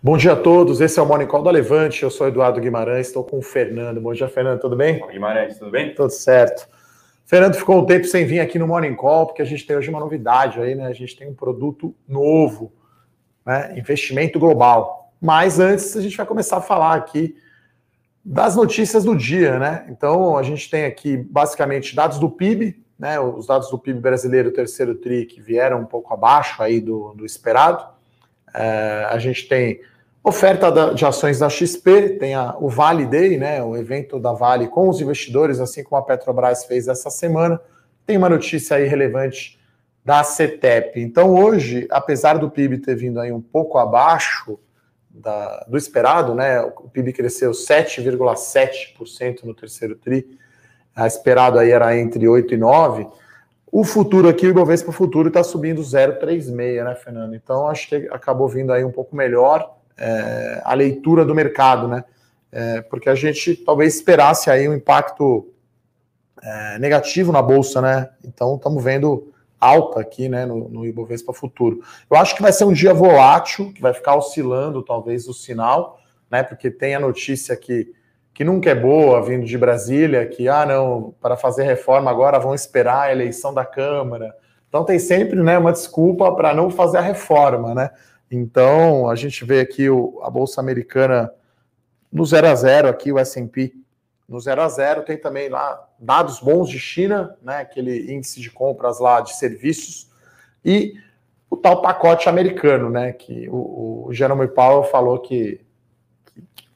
Bom dia a todos, esse é o Morning Call da Levante, eu sou Eduardo Guimarães, estou com o Fernando. Bom dia, Fernando, tudo bem? Bom, Guimarães, tudo bem? Tudo certo. Fernando ficou um tempo sem vir aqui no Morning Call, porque a gente tem hoje uma novidade aí, né? A gente tem um produto novo, né? Investimento global. Mas antes, a gente vai começar a falar aqui das notícias do dia, né? Então, a gente tem aqui basicamente dados do PIB, né? Os dados do PIB brasileiro, terceiro TRI, que vieram um pouco abaixo aí do, do esperado é, a gente tem oferta de ações da XP, tem a, o Vale Day, né, o evento da Vale com os investidores, assim como a Petrobras fez essa semana. Tem uma notícia aí relevante da CETEP. Então, hoje, apesar do PIB ter vindo aí um pouco abaixo da, do esperado, né, o PIB cresceu 7,7% no terceiro TRI, esperado aí era entre 8 e 9 o futuro aqui, o Ibovespa Futuro está subindo 0,36, né, Fernando? Então, acho que acabou vindo aí um pouco melhor é, a leitura do mercado, né? É, porque a gente talvez esperasse aí um impacto é, negativo na Bolsa, né? Então, estamos vendo alta aqui, né, no, no Ibovespa Futuro. Eu acho que vai ser um dia volátil, que vai ficar oscilando talvez o sinal, né? Porque tem a notícia que que nunca é boa, vindo de Brasília, que, ah, não, para fazer reforma agora vão esperar a eleição da Câmara. Então tem sempre né, uma desculpa para não fazer a reforma, né? Então a gente vê aqui o, a Bolsa Americana no 0 a 0 aqui, o S&P no 0 a 0 tem também lá dados bons de China, né, aquele índice de compras lá de serviços, e o tal pacote americano, né, que o, o Jerome Powell falou que que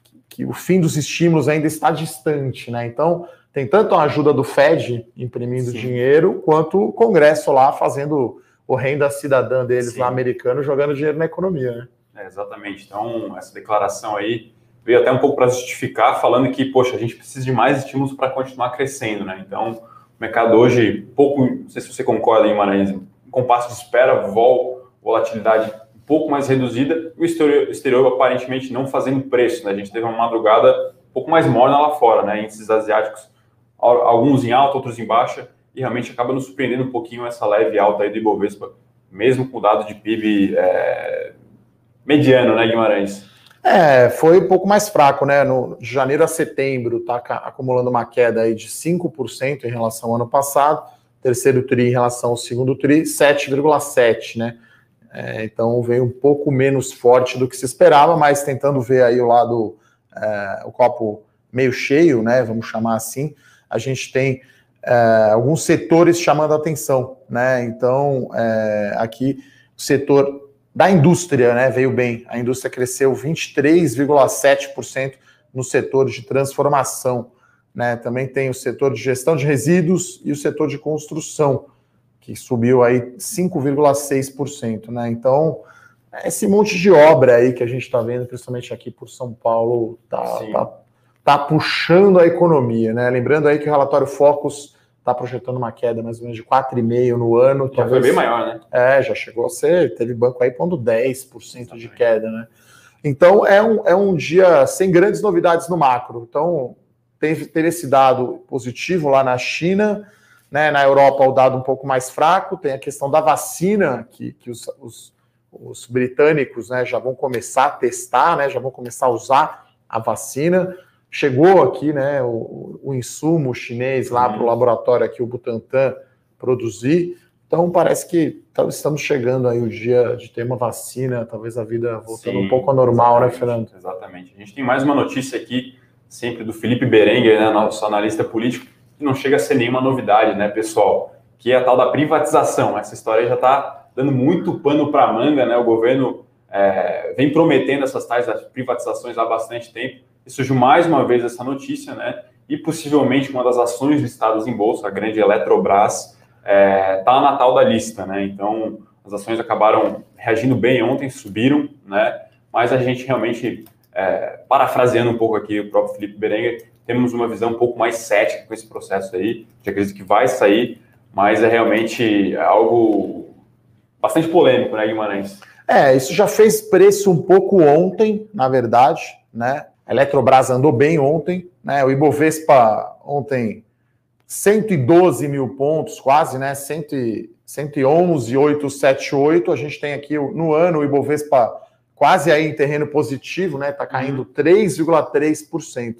o fim dos estímulos ainda está distante, né? Então, tem tanto a ajuda do Fed imprimindo Sim. dinheiro, quanto o Congresso lá fazendo o renda cidadã deles Sim. lá americano jogando dinheiro na economia, né? É, exatamente. Então, essa declaração aí veio até um pouco para justificar, falando que, poxa, a gente precisa de mais estímulos para continuar crescendo, né? Então, o mercado hoje, pouco, não sei se você concorda, em Maranhão, compasso de espera, vol, volatilidade pouco mais reduzida, o exterior, exterior, aparentemente não fazendo preço. Né? A gente teve uma madrugada um pouco mais morna lá fora, né? índices asiáticos, alguns em alta, outros em baixa, e realmente acaba nos surpreendendo um pouquinho essa leve alta aí do Ibovespa, mesmo com o dado de PIB é, mediano, né, Guimarães? É, foi um pouco mais fraco, né? No, de janeiro a setembro, está acumulando uma queda aí de 5% em relação ao ano passado, terceiro TRI em relação ao segundo TRI, 7,7%, né? É, então veio um pouco menos forte do que se esperava, mas tentando ver aí o lado, é, o copo meio cheio, né? Vamos chamar assim, a gente tem é, alguns setores chamando atenção, né? Então é, aqui o setor da indústria, né? Veio bem. A indústria cresceu 23,7% no setor de transformação. Né, também tem o setor de gestão de resíduos e o setor de construção que subiu aí 5,6%, né? Então, esse monte de obra aí que a gente está vendo, principalmente aqui por São Paulo, tá, tá, tá, puxando a economia, né? Lembrando aí que o relatório Focus está projetando uma queda mais ou menos de 4,5% no ano. Já talvez, foi bem maior, né? É, já chegou a ser, teve banco aí pondo 10% de queda, né? Então, é um, é um dia sem grandes novidades no macro. Então, teve, teve esse dado positivo lá na China, né? Na Europa, o dado um pouco mais fraco, tem a questão da vacina, que, que os, os, os britânicos né, já vão começar a testar, né, já vão começar a usar a vacina. Chegou aqui né, o, o insumo chinês lá para o laboratório aqui, o Butantan, produzir. Então parece que tá, estamos chegando aí o dia de ter uma vacina, talvez a vida voltando Sim, um pouco ao normal, né, Fernando? Exatamente. A gente tem mais uma notícia aqui, sempre do Felipe Berenguer, né, nosso analista político, não chega a ser nenhuma novidade, né, pessoal? Que é a tal da privatização. Essa história já está dando muito pano para a manga, né? O governo é, vem prometendo essas tais privatizações há bastante tempo. E surgiu mais uma vez essa notícia, né? E possivelmente uma das ações listadas em bolsa, a grande Eletrobras, está é, tá na tal da lista, né? Então, as ações acabaram reagindo bem ontem, subiram, né? Mas a gente realmente, é, parafraseando um pouco aqui o próprio Felipe Berenguer, temos uma visão um pouco mais cética com esse processo aí, de acredito que vai sair, mas é realmente algo bastante polêmico, né, Guimarães? É, isso já fez preço um pouco ontem, na verdade, né? A Eletrobras andou bem ontem, né? O Ibovespa ontem 112 mil pontos, quase, né? 111,878. A gente tem aqui no ano o Ibovespa quase aí em terreno positivo, né? Está caindo 3,3%.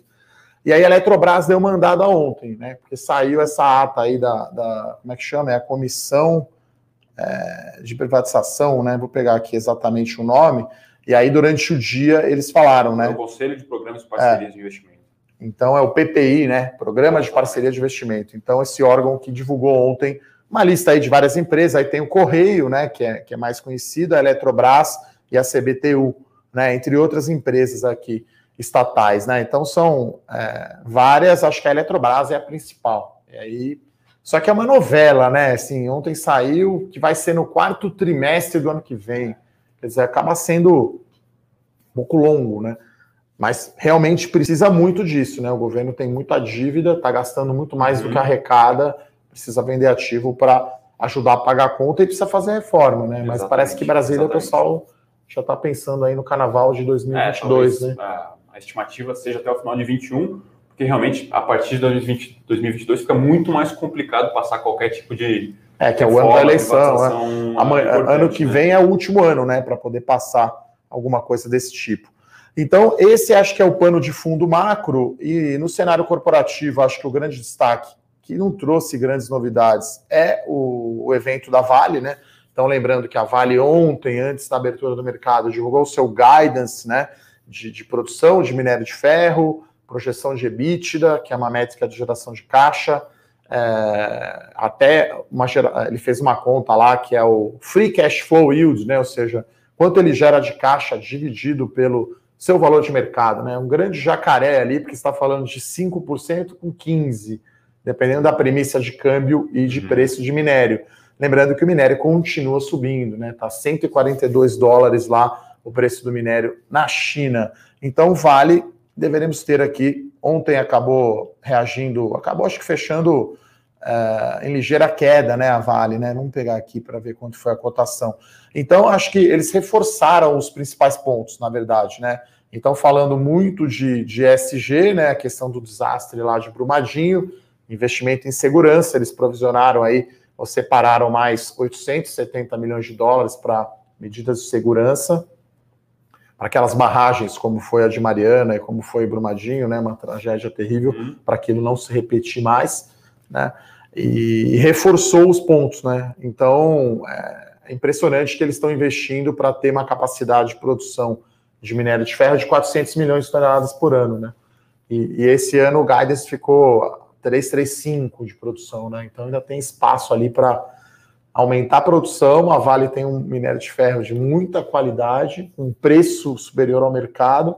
E aí a Eletrobras deu mandada ontem, né? Porque saiu essa ata aí da, da como é que chama? É a comissão é, de privatização, né? Vou pegar aqui exatamente o nome. E aí durante o dia eles falaram, né? É o Conselho de Programas de Parcerias é. de Investimento. Então é o PPI, né? Programa de Parceria de Investimento. Então esse órgão que divulgou ontem uma lista aí de várias empresas. Aí tem o Correio, né? Que é, que é mais conhecido, a Eletrobras e a CBTU, né? Entre outras empresas aqui estatais, né? Então são é, várias, acho que a Eletrobras é a principal. E aí, só que é uma novela, né? Assim, ontem saiu que vai ser no quarto trimestre do ano que vem. Quer dizer, acaba sendo um pouco longo, né? Mas realmente precisa muito disso, né? O governo tem muita dívida, está gastando muito mais uhum. do que arrecada, precisa vender ativo para ajudar a pagar a conta e precisa fazer reforma, né? Exatamente, Mas parece que Brasília, exatamente. o pessoal já está pensando aí no carnaval de 2022, é, né? A, a, estimativa seja até o final de 21, porque realmente a partir de 2020, 2022 fica muito mais complicado passar qualquer tipo de. É, que é o ano da eleição. Né? Amanhã, ano que né? vem é o último ano, né? Para poder passar alguma coisa desse tipo. Então, esse acho que é o pano de fundo macro, e no cenário corporativo, acho que o grande destaque, que não trouxe grandes novidades, é o, o evento da Vale, né? Então, lembrando que a Vale ontem, antes da abertura do mercado, divulgou o seu guidance né, de, de produção de minério de ferro, projeção de EBITDA, que é uma métrica de geração de caixa, é, até uma, ele fez uma conta lá que é o Free Cash Flow Yield, né, ou seja, quanto ele gera de caixa dividido pelo seu valor de mercado. Né, um grande jacaré ali, porque está falando de 5% com 15%, dependendo da premissa de câmbio e de uhum. preço de minério. Lembrando que o minério continua subindo, né? Tá 142 dólares lá o preço do minério na China. Então, vale, deveremos ter aqui. Ontem acabou reagindo, acabou acho que fechando uh, em ligeira queda, né? A Vale, né? Vamos pegar aqui para ver quanto foi a cotação. Então, acho que eles reforçaram os principais pontos, na verdade, né? Então, falando muito de, de SG, né? A questão do desastre lá de Brumadinho, investimento em segurança, eles provisionaram aí ou separaram mais 870 milhões de dólares para medidas de segurança, para aquelas barragens, como foi a de Mariana e como foi Brumadinho, né, uma tragédia terrível, uhum. para aquilo não se repetir mais, né, e, e reforçou os pontos, né, então é, é impressionante que eles estão investindo para ter uma capacidade de produção de minério de ferro de 400 milhões de toneladas por ano, né, e, e esse ano o guidance ficou 335 de produção, né? Então ainda tem espaço ali para aumentar a produção. A Vale tem um minério de ferro de muita qualidade, um preço superior ao mercado.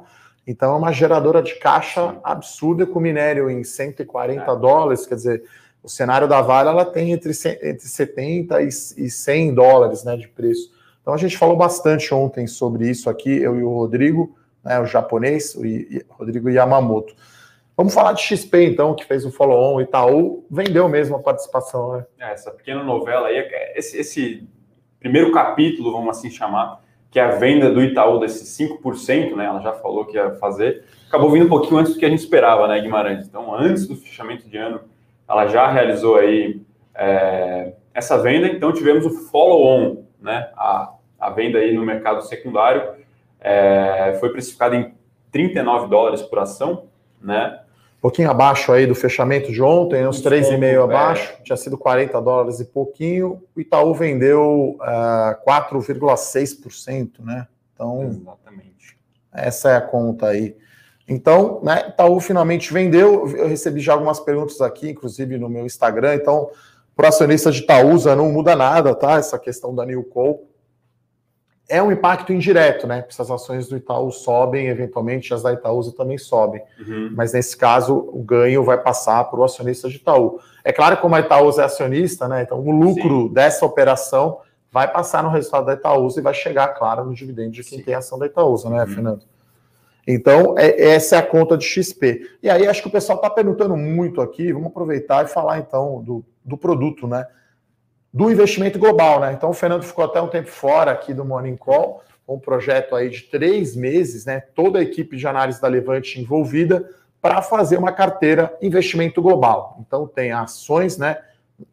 Então é uma geradora de caixa absurda com minério em 140 é. dólares, quer dizer, o cenário da Vale ela tem entre, entre 70 e 100 dólares né, de preço. Então a gente falou bastante ontem sobre isso aqui, eu e o Rodrigo, né, o japonês, o Rodrigo Yamamoto. Vamos falar de XP, então, que fez o follow-on, Itaú vendeu mesmo a participação, né? É, essa pequena novela aí, esse, esse, primeiro capítulo, vamos assim chamar, que é a venda do Itaú desses 5%, né? Ela já falou que ia fazer, acabou vindo um pouquinho antes do que a gente esperava, né, Guimarães? Então, antes do fechamento de ano, ela já realizou aí é, essa venda, então tivemos o follow-on, né? A, a venda aí no mercado secundário é, foi precificada em 39 dólares por ação, né? Pouquinho abaixo aí do fechamento de ontem, uns 3,5 é. abaixo, tinha sido 40 dólares e pouquinho. O Itaú vendeu uh, é, 4,6%, né? Então, Exatamente. essa é a conta aí. Então, né, Itaú finalmente vendeu. Eu recebi já algumas perguntas aqui, inclusive no meu Instagram. Então, para acionista de Itaúsa não muda nada, tá? Essa questão da Newco é um impacto indireto, né? Porque as ações do Itaú sobem, eventualmente as da Itaúsa também sobem. Uhum. Mas nesse caso, o ganho vai passar para o acionista de Itaú. É claro que como a Itaúsa é acionista, né? Então o lucro Sim. dessa operação vai passar no resultado da Itaúsa e vai chegar, claro, no dividendo de quem Sim. tem ação da Itaúsa, né, uhum. Fernando? Então, é, essa é a conta de XP. E aí, acho que o pessoal está perguntando muito aqui, vamos aproveitar e falar então do, do produto, né? Do investimento global, né? Então o Fernando ficou até um tempo fora aqui do Morning Call, um projeto aí de três meses, né? Toda a equipe de análise da Levante envolvida para fazer uma carteira investimento global. Então tem ações, né?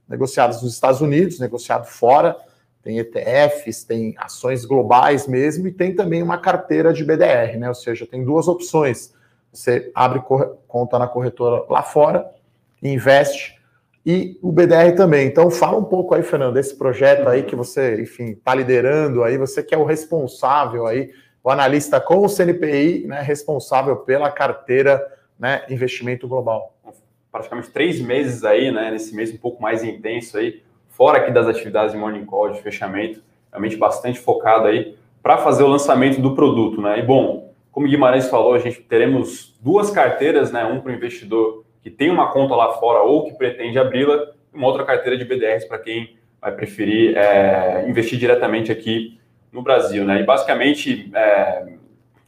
Negociadas nos Estados Unidos, negociado fora, tem ETFs, tem ações globais mesmo, e tem também uma carteira de BDR, né? Ou seja, tem duas opções. Você abre conta na corretora lá fora, investe, e o BDR também. Então, fala um pouco aí, Fernando, desse projeto aí que você, enfim, está liderando aí, você que é o responsável aí, o analista com o CNPI, né, responsável pela carteira, né, investimento global. Praticamente três meses aí, né, nesse mês um pouco mais intenso aí, fora aqui das atividades de morning call, de fechamento, realmente bastante focado aí para fazer o lançamento do produto, né? E bom, como Guimarães falou, a gente teremos duas carteiras, né? Um para o investidor que tem uma conta lá fora ou que pretende abri-la, uma outra carteira de BDRs para quem vai preferir é, investir diretamente aqui no Brasil, né? E basicamente é,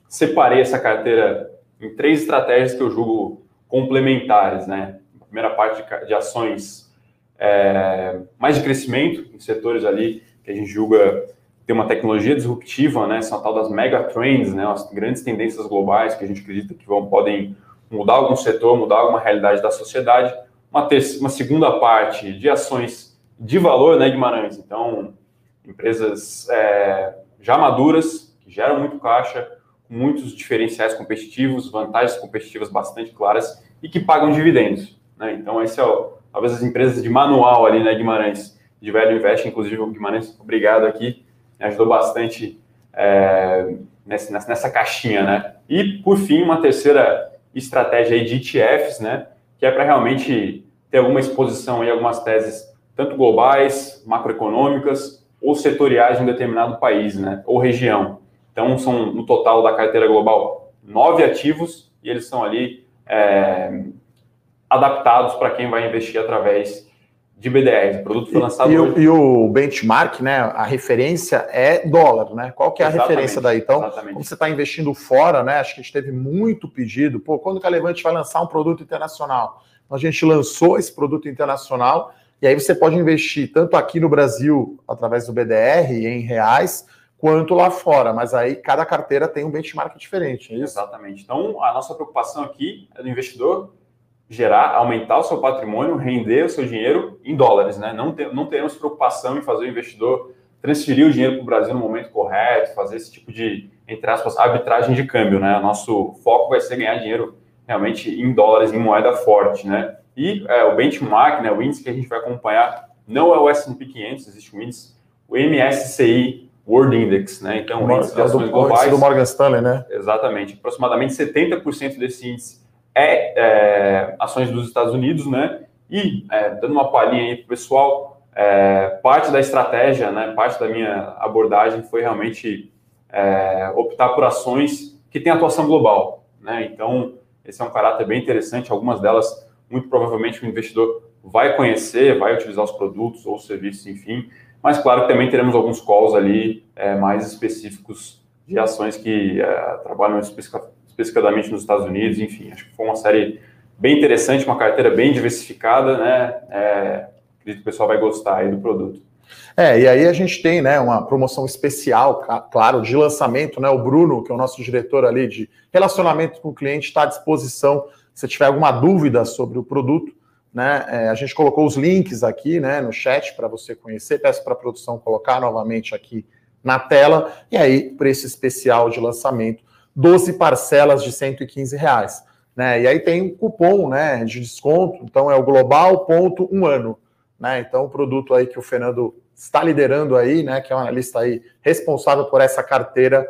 separei essa carteira em três estratégias que eu julgo complementares, né? A primeira parte de, ações é, mais de crescimento em setores ali que a gente julga ter uma tecnologia disruptiva, né? São tal das mega trends, né? As grandes tendências globais que a gente acredita que vão podem mudar algum setor, mudar alguma realidade da sociedade. Uma, terceira, uma segunda parte de ações de valor, né, Guimarães? Então, empresas é, já maduras, que geram muito caixa, com muitos diferenciais competitivos, vantagens competitivas bastante claras e que pagam dividendos. Né? Então, esse é o, talvez as empresas de manual ali, né, Guimarães, de Velho Invest, inclusive o Guimarães, obrigado aqui, me ajudou bastante é, nessa, nessa caixinha, né? E, por fim, uma terceira estratégia aí de ETFs, né, que é para realmente ter alguma exposição em algumas teses, tanto globais, macroeconômicas, ou setoriais de um determinado país, né, ou região. Então, são, no total da carteira global, nove ativos, e eles são ali é, adaptados para quem vai investir através de BDRs. O produto foi lançado e, e, o benchmark, né? A referência é dólar, né? Qual que é a exatamente, referência daí? Então, exatamente. como você está investindo fora, né? Acho que a gente teve muito pedido. Pô, quando que a Levante vai lançar um produto internacional? Então, a gente lançou esse produto internacional e aí você pode investir tanto aqui no Brasil através do BDR em reais quanto lá fora, mas aí cada carteira tem um benchmark diferente, é? Exatamente. Então, a nossa preocupação aqui é do investidor gerar, aumentar o seu patrimônio, render o seu dinheiro em dólares, né? Não, ter, não teremos preocupação em fazer o investidor transferir o dinheiro para o Brasil no momento correto, fazer esse tipo de, entre aspas, arbitragem de câmbio, né? Nosso foco vai ser ganhar dinheiro realmente em dólares, em moeda forte, né? E é, o benchmark, né, o índice que a gente vai acompanhar, não é o S&P 500, existe um índice, o MSCI World Index, né? Então, o índice de ações globais... do Morgan Stanley, né? Exatamente. Aproximadamente 70% desse índice é, é, ações dos Estados Unidos, né? E é, dando uma palhinha aí para o pessoal, é, parte da estratégia, né, parte da minha abordagem foi realmente é, optar por ações que têm atuação global, né? Então esse é um caráter bem interessante. Algumas delas, muito provavelmente, o investidor vai conhecer, vai utilizar os produtos ou serviços, enfim. Mas claro que também teremos alguns calls ali é, mais específicos de ações que trabalham especificamente especificadamente nos Estados Unidos, enfim, acho que foi uma série bem interessante, uma carteira bem diversificada, né? É, acredito que o pessoal vai gostar aí do produto. É, e aí a gente tem, né, uma promoção especial, claro, de lançamento, né? O Bruno, que é o nosso diretor ali de relacionamento com o cliente, está à disposição. Se tiver alguma dúvida sobre o produto, né? É, a gente colocou os links aqui, né, no chat para você conhecer. Peço para a produção colocar novamente aqui na tela. E aí, preço especial de lançamento 12 parcelas de 115 reais. Né? E aí tem um cupom né, de desconto, então é o global ponto um ano. Né? Então, o produto aí que o Fernando está liderando aí, né, que é um analista aí responsável por essa carteira,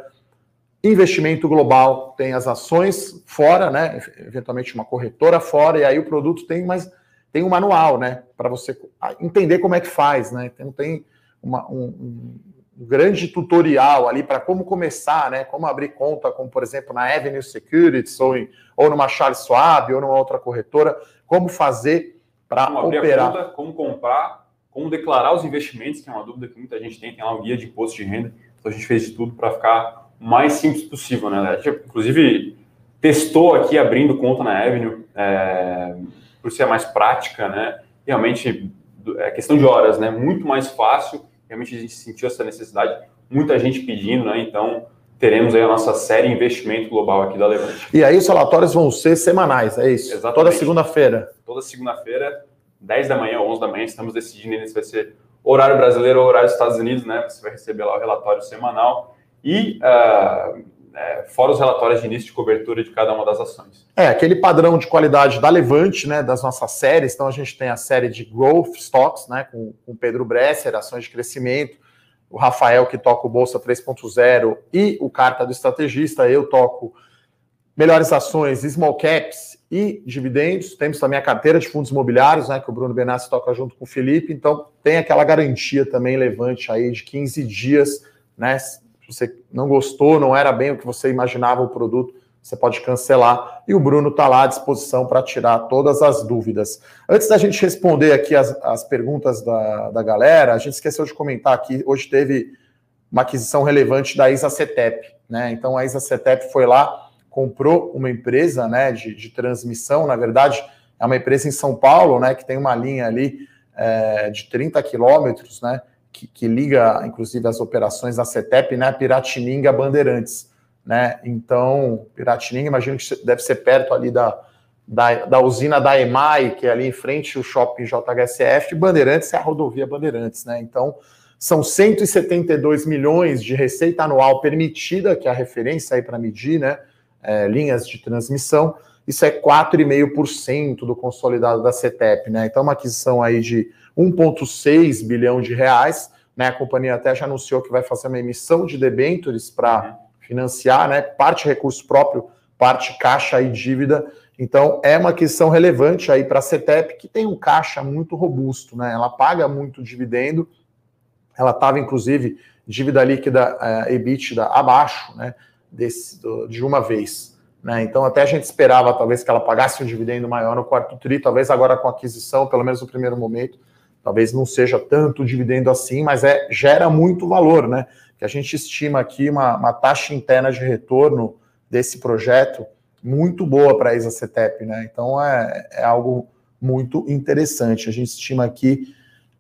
investimento global, tem as ações fora, né, eventualmente uma corretora fora, e aí o produto tem mais tem um manual, né, para você entender como é que faz, né? Então tem uma, um, grande tutorial ali para como começar, né? Como abrir conta, como por exemplo na Avenue Securities ou, em, ou numa Charles Schwab ou numa outra corretora, como fazer para operar. Conta, como comprar, como declarar os investimentos, que é uma dúvida que muita gente tem, tem lá um guia de imposto de renda. Então a gente fez de tudo para ficar mais simples possível, né? A gente, inclusive, testou aqui abrindo conta na Avenue, é, por ser mais prática, né? Realmente é questão de horas, né? Muito mais fácil realmente a gente sentiu essa necessidade, muita gente pedindo, né? Então, teremos aí a nossa série investimento global aqui da Levante. E aí os relatórios vão ser semanais, é isso? Exatamente. Toda segunda-feira. Toda segunda-feira, 10 da manhã, 11 da manhã, estamos decidindo se vai ser horário brasileiro ou horário dos Estados Unidos, né? Você vai receber lá o relatório semanal e uh, é, fora os relatórios de início de cobertura de cada uma das ações. É, aquele padrão de qualidade da Levante, né, das nossas séries. Então, a gente tem a série de Growth Stocks, né, com o Pedro Bresser, ações de crescimento, o Rafael, que toca o Bolsa 3.0, e o Carta do Estrategista. Eu toco melhores ações, small caps e dividendos. Temos também a carteira de fundos imobiliários, né, que o Bruno Benassi toca junto com o Felipe. Então, tem aquela garantia também levante aí de 15 dias, né? Você não gostou, não era bem o que você imaginava o produto, você pode cancelar. E o Bruno está lá à disposição para tirar todas as dúvidas. Antes da gente responder aqui as, as perguntas da, da galera, a gente esqueceu de comentar aqui, hoje teve uma aquisição relevante da Isa Cetep, né? Então a Isa Cetep foi lá comprou uma empresa né, de, de, transmissão, na verdade, é uma empresa em São Paulo, né, que tem uma linha ali é, de 30 quilômetros, né, que, que, liga, inclusive, as operações da CETEP, né, Piratininga Bandeirantes, né, então, Piratininga, imagino que deve ser perto ali da, da, da usina da EMAI, que é ali em frente o shopping JHSF, Bandeirantes é a rodovia Bandeirantes, né, então, são 172 milhões de receita anual permitida, que é a referência aí para medir, né, é, linhas de transmissão, isso é 4,5% do consolidado da CETEP, né? Então, uma aquisição aí de 1,6 bilhão de reais, né? A companhia até já anunciou que vai fazer uma emissão de debêntures para financiar, né? Parte recurso próprio, parte caixa e dívida. Então, é uma aquisição relevante aí para a CETEP, que tem um caixa muito robusto, né? Ela paga muito dividendo, ela estava, inclusive, dívida líquida uh, EBITDA abaixo, né? desse, do, de uma vez. Né? Então, até a gente esperava, talvez, que ela pagasse um dividendo maior no quarto TRI, talvez agora com aquisição, pelo menos no primeiro momento, talvez não seja tanto dividendo assim, mas é, gera muito valor, né? Que a gente estima aqui uma, uma taxa interna de retorno desse projeto muito boa para a ISA-CETEP, né? Então é, é algo muito interessante. A gente estima aqui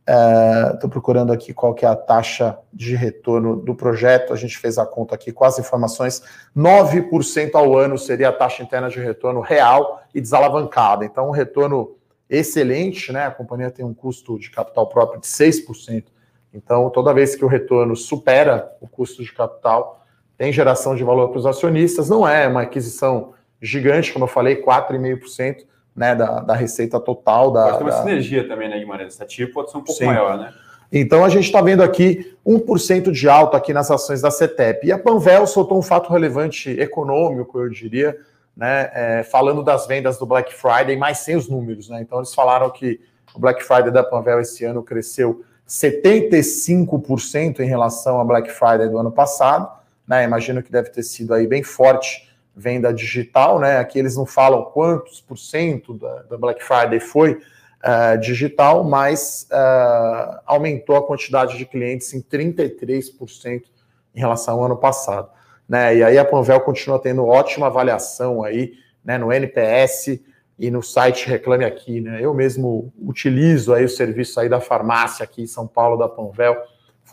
Estou uh, procurando aqui qual que é a taxa de retorno do projeto. A gente fez a conta aqui com as informações. 9% ao ano seria a taxa interna de retorno real e desalavancada. Então, um retorno excelente, né? A companhia tem um custo de capital próprio de 6%. Então, toda vez que o retorno supera o custo de capital, tem geração de valor para os acionistas. Não é uma aquisição gigante, como eu falei, 4,5% né, da, da receita total. Da, pode ter uma da... sinergia também, né, Guimarães? Essa TIR pode ser um pouco Sim. maior, né? Então a gente está vendo aqui 1% de alta aqui nas ações da CETEP. E a Panvel soltou um fato relevante econômico, eu diria, né, é, falando das vendas do Black Friday, mas sem os números. Né? Então eles falaram que o Black Friday da Panvel esse ano cresceu 75% em relação ao Black Friday do ano passado. Né? Imagino que deve ter sido aí bem forte venda digital, né? Aqui eles não falam quantos por cento da, da Black Friday foi uh, digital, mas uh, aumentou a quantidade de clientes em 33% em relação ao ano passado. Né? E aí a Panvel continua tendo ótima avaliação aí, né, no NPS e no site Reclame Aqui, né? Eu mesmo utilizo aí o serviço aí da farmácia aqui em São Paulo da Panvel,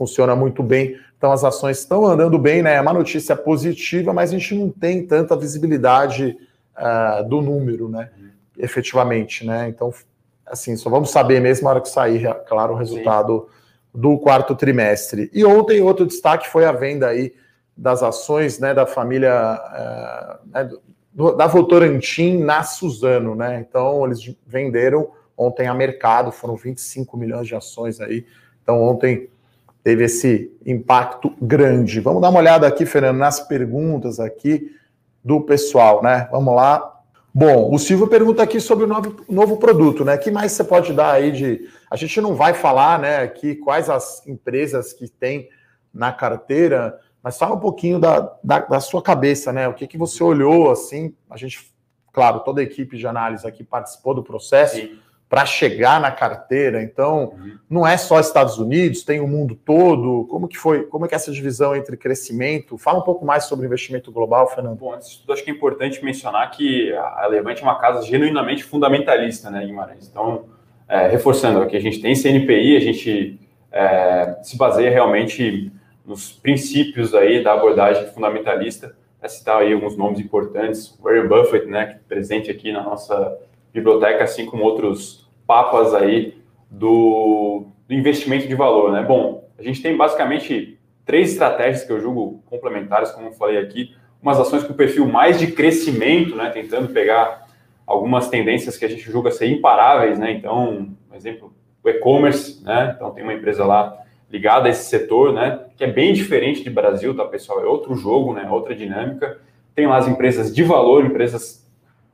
funciona muito bem. Então as ações estão andando bem, né? É uma notícia positiva, mas a gente não tem tanta visibilidade uh, do número, né? Efetivamente, né? Então, assim, só vamos saber mesmo na hora que sair, é claro, o resultado Sim. do quarto trimestre. E ontem outro destaque foi a venda aí das ações, né, da família uh, né, do, da Votorantim na Suzano, né? Então eles venderam ontem a mercado, foram 25 milhões de ações aí. Então ontem teve esse impacto grande. Vamos dar uma olhada aqui, Fernando, nas perguntas aqui do pessoal, né? Vamos lá. Bom, o Silvio pergunta aqui sobre o novo, novo produto, né? que mais você pode dar aí de. A gente não vai falar, né, aqui quais as empresas que tem na carteira, mas fala um pouquinho da, da, da sua cabeça, né? O que, que você olhou assim? A gente, claro, toda a equipe de análise aqui participou do processo. Sim para chegar na carteira. Então, não é só Estados Unidos, tem o mundo todo. Como que foi? Como é que é essa divisão entre crescimento? Fala um pouco mais sobre investimento global, Fernando. Bom, antes de tudo, acho que é importante mencionar que a Levante é uma casa genuinamente fundamentalista, né, Guimarães? Então, é, reforçando aqui, a gente tem CNPI, a gente é, se baseia realmente nos princípios aí da abordagem fundamentalista. É citar aí alguns nomes importantes, Warren Buffett, né, é presente aqui na nossa biblioteca, assim como outros papas aí do do investimento de valor, né? Bom, a gente tem basicamente três estratégias que eu julgo complementares, como eu falei aqui, umas ações com perfil mais de crescimento, né, tentando pegar algumas tendências que a gente julga ser imparáveis, né? Então, por exemplo, o e-commerce, né? Então tem uma empresa lá ligada a esse setor, né? Que é bem diferente de Brasil, tá, pessoal? É outro jogo, né? Outra dinâmica. Tem lá as empresas de valor, empresas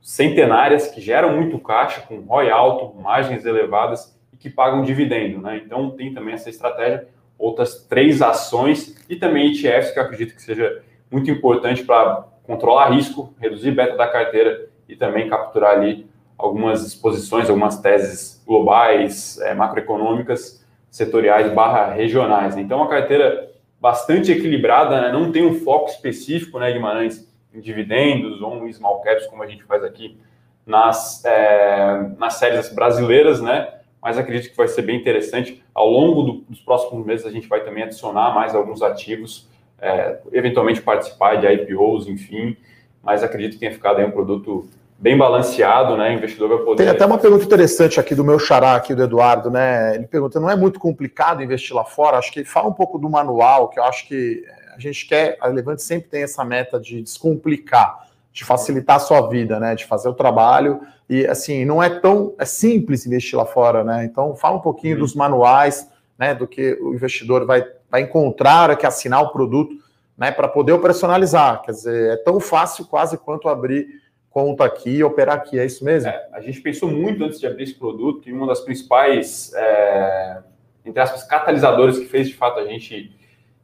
centenárias que geram muito caixa, com ROI alto, margens elevadas e que pagam dividendo, né? Então tem também essa estratégia, outras três ações e também ETFs que eu acredito que seja muito importante para controlar risco, reduzir beta da carteira e também capturar ali algumas exposições, algumas teses globais, é, macroeconômicas, setoriais barra regionais. Então, a carteira bastante equilibrada, né? não tem um foco específico, né, Guimarães, em dividendos ou em small caps, como a gente faz aqui nas, é, nas séries brasileiras, né? Mas acredito que vai ser bem interessante. Ao longo do, dos próximos meses, a gente vai também adicionar mais alguns ativos é, eventualmente participar de IPOs, enfim, mas acredito que tenha ficado aí um produto bem balanceado, né? O investidor vai poder. Tem até uma pergunta interessante aqui do meu xará, aqui do Eduardo, né? Ele pergunta: não é muito complicado investir lá fora? Acho que fala um pouco do manual, que eu acho que a gente quer, a Levante sempre tem essa meta de descomplicar, de facilitar a sua vida, né? De fazer o trabalho. E assim, não é tão é simples investir lá fora, né? Então, fala um pouquinho uhum. dos manuais, né? Do que o investidor vai vai encontrar que assinar o produto, né, para poder operacionalizar. Quer dizer, é tão fácil quase quanto abrir conta aqui e operar aqui, é isso mesmo? É, a gente pensou muito antes de abrir esse produto que uma das principais, é, entre aspas, catalisadores que fez de fato a gente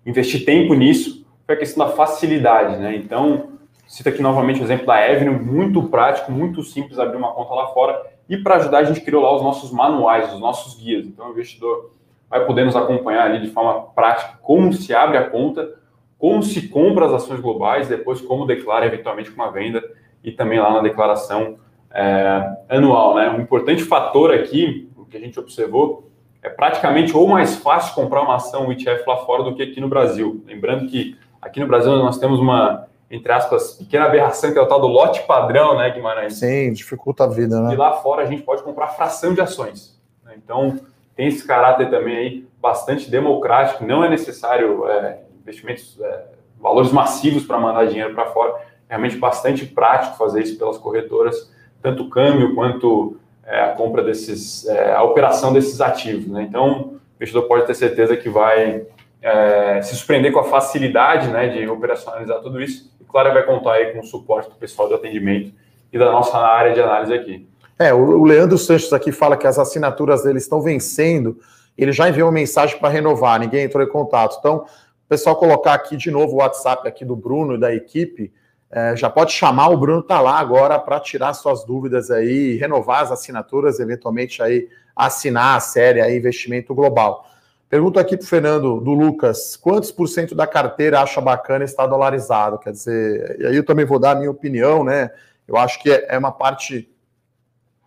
investir tempo nisso foi a questão da facilidade, né? Então, cito aqui novamente o exemplo da Avenue, muito prático, muito simples abrir uma conta lá fora. E para ajudar, a gente criou lá os nossos manuais, os nossos guias. Então, o investidor vai poder nos acompanhar ali de forma prática como se abre a conta, como se compra as ações globais, depois como declara eventualmente uma venda e também lá na declaração é, anual. Né? Um importante fator aqui, o que a gente observou, é praticamente ou mais fácil comprar uma ação ETF lá fora do que aqui no Brasil. Lembrando que aqui no Brasil nós temos uma, entre aspas, pequena aberração que é o tal do lote padrão, né, Guimarães? Sim, dificulta a vida, né? E lá fora a gente pode comprar fração de ações. Né? Então, tem esse caráter também aí bastante democrático, não é necessário é, investimentos, é, valores massivos para mandar dinheiro para fora, é realmente bastante prático fazer isso pelas corretoras, tanto câmbio quanto é, a compra desses, é, a operação desses ativos. Né? Então, o investidor pode ter certeza que vai é, se surpreender com a facilidade né, de operacionalizar tudo isso, e claro, vai contar aí com o suporte do pessoal de atendimento e da nossa área de análise aqui. É, o Leandro Sanches aqui fala que as assinaturas dele estão vencendo. Ele já enviou uma mensagem para renovar, ninguém entrou em contato. Então, o pessoal colocar aqui de novo o WhatsApp aqui do Bruno e da equipe, é, já pode chamar, o Bruno está lá agora para tirar suas dúvidas aí, renovar as assinaturas, eventualmente aí assinar a série aí, Investimento Global. Pergunta aqui para o Fernando, do Lucas, quantos por cento da carteira acha bacana estar dolarizado? Quer dizer, e aí eu também vou dar a minha opinião, né? Eu acho que é, é uma parte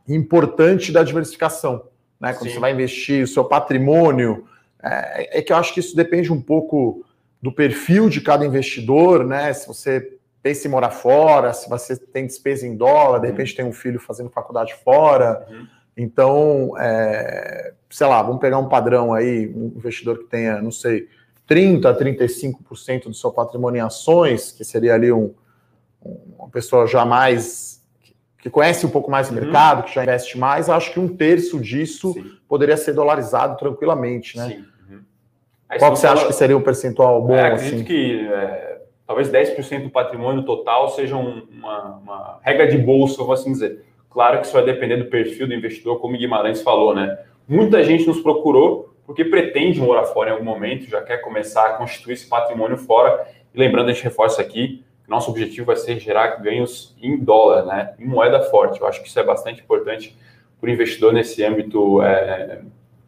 importante da diversificação. Né? Quando Sim. você vai investir o seu patrimônio, é, é, que eu acho que isso depende um pouco do perfil de cada investidor, né? Se você em morar fora, se você tem despesa em dólar, de uhum. repente tem um filho fazendo faculdade fora. Uhum. Então, é, sei lá, vamos pegar um padrão aí, um investidor que tenha, não sei, 30% a 35% do seu patrimônio em ações, que seria ali um, uma pessoa já mais que conhece um pouco mais o uhum. mercado, que já investe mais, acho que um terço disso Sim. poderia ser dolarizado tranquilamente, né? Sim. Uhum. Qual você fala... acha que seria um percentual bom? É, acredito assim? que é, talvez 10% do patrimônio total seja uma, uma, regra de bolsa, vou assim dizer. Claro que isso vai depender do perfil do investidor, como Guimarães falou, né? Muita gente nos procurou porque pretende morar fora em algum momento, já quer começar a constituir esse patrimônio fora. E lembrando, a gente reforça aqui, nosso objetivo vai ser gerar ganhos em dólar, né, em moeda forte. Eu acho que isso é bastante importante para o investidor nesse âmbito é,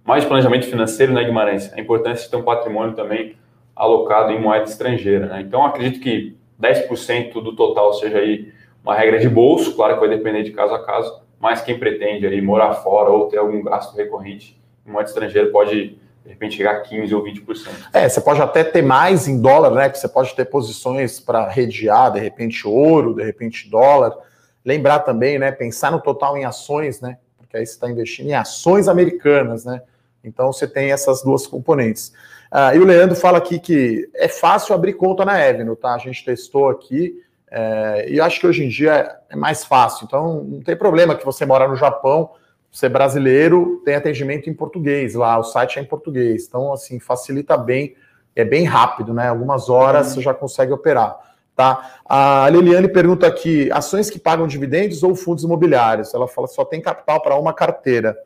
mais planejamento financeiro, né, Guimarães? A importância de ter um patrimônio também alocado em moeda estrangeira. Né? Então, acredito que 10% do total seja aí uma regra de bolso, claro que vai depender de caso a caso, mas quem pretende aí morar fora ou ter algum gasto recorrente em moeda estrangeira pode de repente chegar a 15% ou 20%. É, você pode até ter mais em dólar, né? Você pode ter posições para redear, de repente ouro, de repente dólar. Lembrar também, né? Pensar no total em ações, né? Porque aí você está investindo em ações americanas, né? Então você tem essas duas componentes. Ah, e o Leandro fala aqui que é fácil abrir conta na Avenue, tá? A gente testou aqui é, e acho que hoje em dia é mais fácil. Então não tem problema que você mora no Japão, você é brasileiro, tem atendimento em português lá, o site é em português. Então, assim, facilita bem, é bem rápido, né? Algumas horas uhum. você já consegue operar. Tá? A Liliane pergunta aqui: ações que pagam dividendos ou fundos imobiliários? Ela fala só tem capital para uma carteira.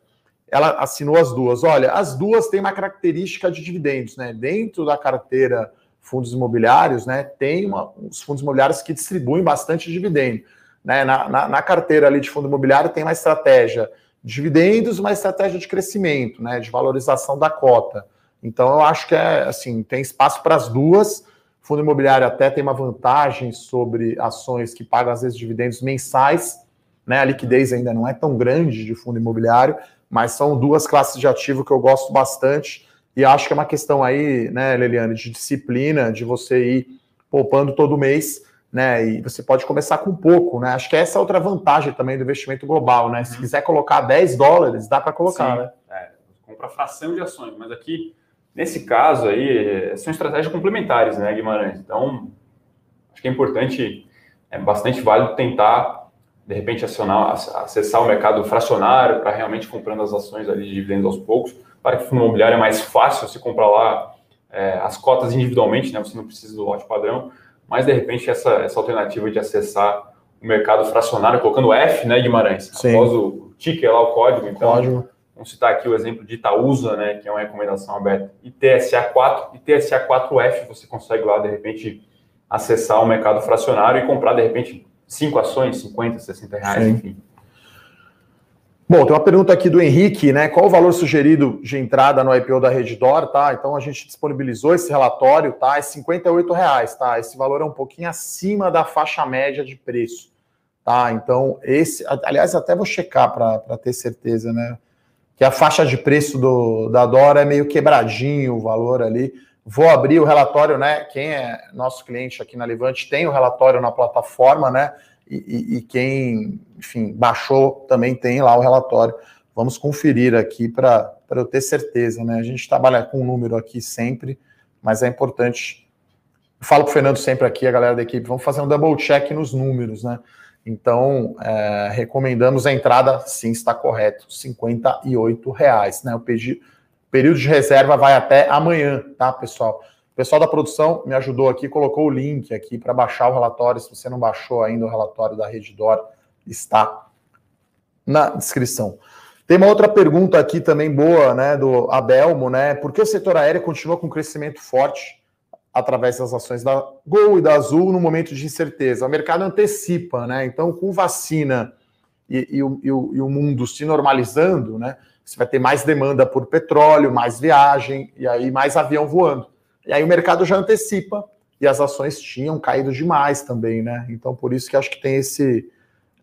Ela assinou as duas. Olha, as duas têm uma característica de dividendos, né? Dentro da carteira fundos imobiliários, né? Tem uma, os fundos imobiliários que distribuem bastante dividendo. Né? Na, na, na carteira ali de fundo imobiliário tem uma estratégia de dividendos, uma estratégia de crescimento, né? De valorização da cota. Então eu acho que é assim, tem espaço para as duas fundo imobiliário até tem uma vantagem sobre ações que pagam, às vezes, dividendos mensais, né? A liquidez ainda não é tão grande de fundo imobiliário, mas são duas classes de ativo que eu gosto bastante. E acho que é uma questão aí, né, Leliane, de disciplina, de você ir poupando todo mês, né? E você pode começar com pouco, né? Acho que essa é outra vantagem também do investimento global, né? Se uhum. quiser colocar 10 dólares, dá para colocar, Sim, né? É, compra fração de ações, mas aqui Nesse caso aí, são estratégias complementares, né, Guimarães? Então, acho que é importante, é bastante válido tentar, de repente, acionar, acessar o mercado fracionário para realmente comprando as ações ali de dividendos aos poucos. Para que o fundo imobiliário é mais fácil se comprar lá é, as cotas individualmente, né? Você não precisa do lote padrão, mas de repente essa, essa alternativa de acessar o mercado fracionário, colocando F, né, Guimarães? Sim. Após o ticker lá, o código, então. Código Vamos citar aqui o exemplo de Itaúsa, né, que é uma recomendação aberta, e TSA4 e TSA4F, você consegue lá, de repente, acessar o mercado fracionário e comprar, de repente, cinco ações, 50, 60 reais, Sim. enfim. Bom, tem uma pergunta aqui do Henrique, né? Qual o valor sugerido de entrada no IPO da Reddor, tá? Então a gente disponibilizou esse relatório, tá? É 58 reais, tá? Esse valor é um pouquinho acima da faixa média de preço, tá? Então esse, aliás, até vou checar para ter certeza, né? que a faixa de preço do, da Dora é meio quebradinho o valor ali. Vou abrir o relatório, né? Quem é nosso cliente aqui na Levante tem o relatório na plataforma, né? E, e, e quem, enfim, baixou também tem lá o relatório. Vamos conferir aqui para eu ter certeza, né? A gente trabalha com um número aqui sempre, mas é importante. Eu falo para o Fernando sempre aqui, a galera da equipe, vamos fazer um double check nos números, né? Então, é, recomendamos a entrada, sim, está correto, R$ reais, né? O pedi, período de reserva vai até amanhã, tá, pessoal? O pessoal da produção me ajudou aqui, colocou o link aqui para baixar o relatório. Se você não baixou ainda o relatório da Reddor, está na descrição. Tem uma outra pergunta aqui também boa, né, do Abelmo, né? Por que o setor aéreo continua com crescimento forte? através das ações da Gol e da Azul no momento de incerteza. O mercado antecipa, né? Então, com vacina e, e, e, o, e o mundo se normalizando, né? Você vai ter mais demanda por petróleo, mais viagem e aí mais avião voando. E aí o mercado já antecipa e as ações tinham caído demais também, né? Então, por isso que acho que tem esse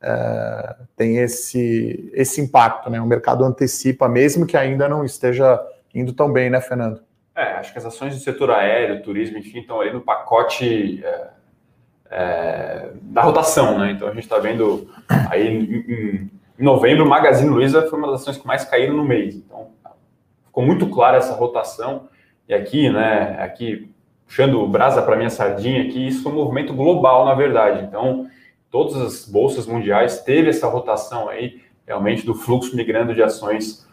é, tem esse esse impacto, né? O mercado antecipa, mesmo que ainda não esteja indo tão bem, né, Fernando? É, acho que as ações do setor aéreo, turismo, enfim, estão ali no pacote é, é, da rotação, né? Então a gente está vendo aí em, em novembro, o Magazine Luiza foi uma das ações que mais caíram no mês. Então ficou muito clara essa rotação. E aqui, né, aqui puxando brasa para minha sardinha aqui, isso foi um movimento global, na verdade. Então, todas as bolsas mundiais teve essa rotação aí, realmente, do fluxo migrando de ações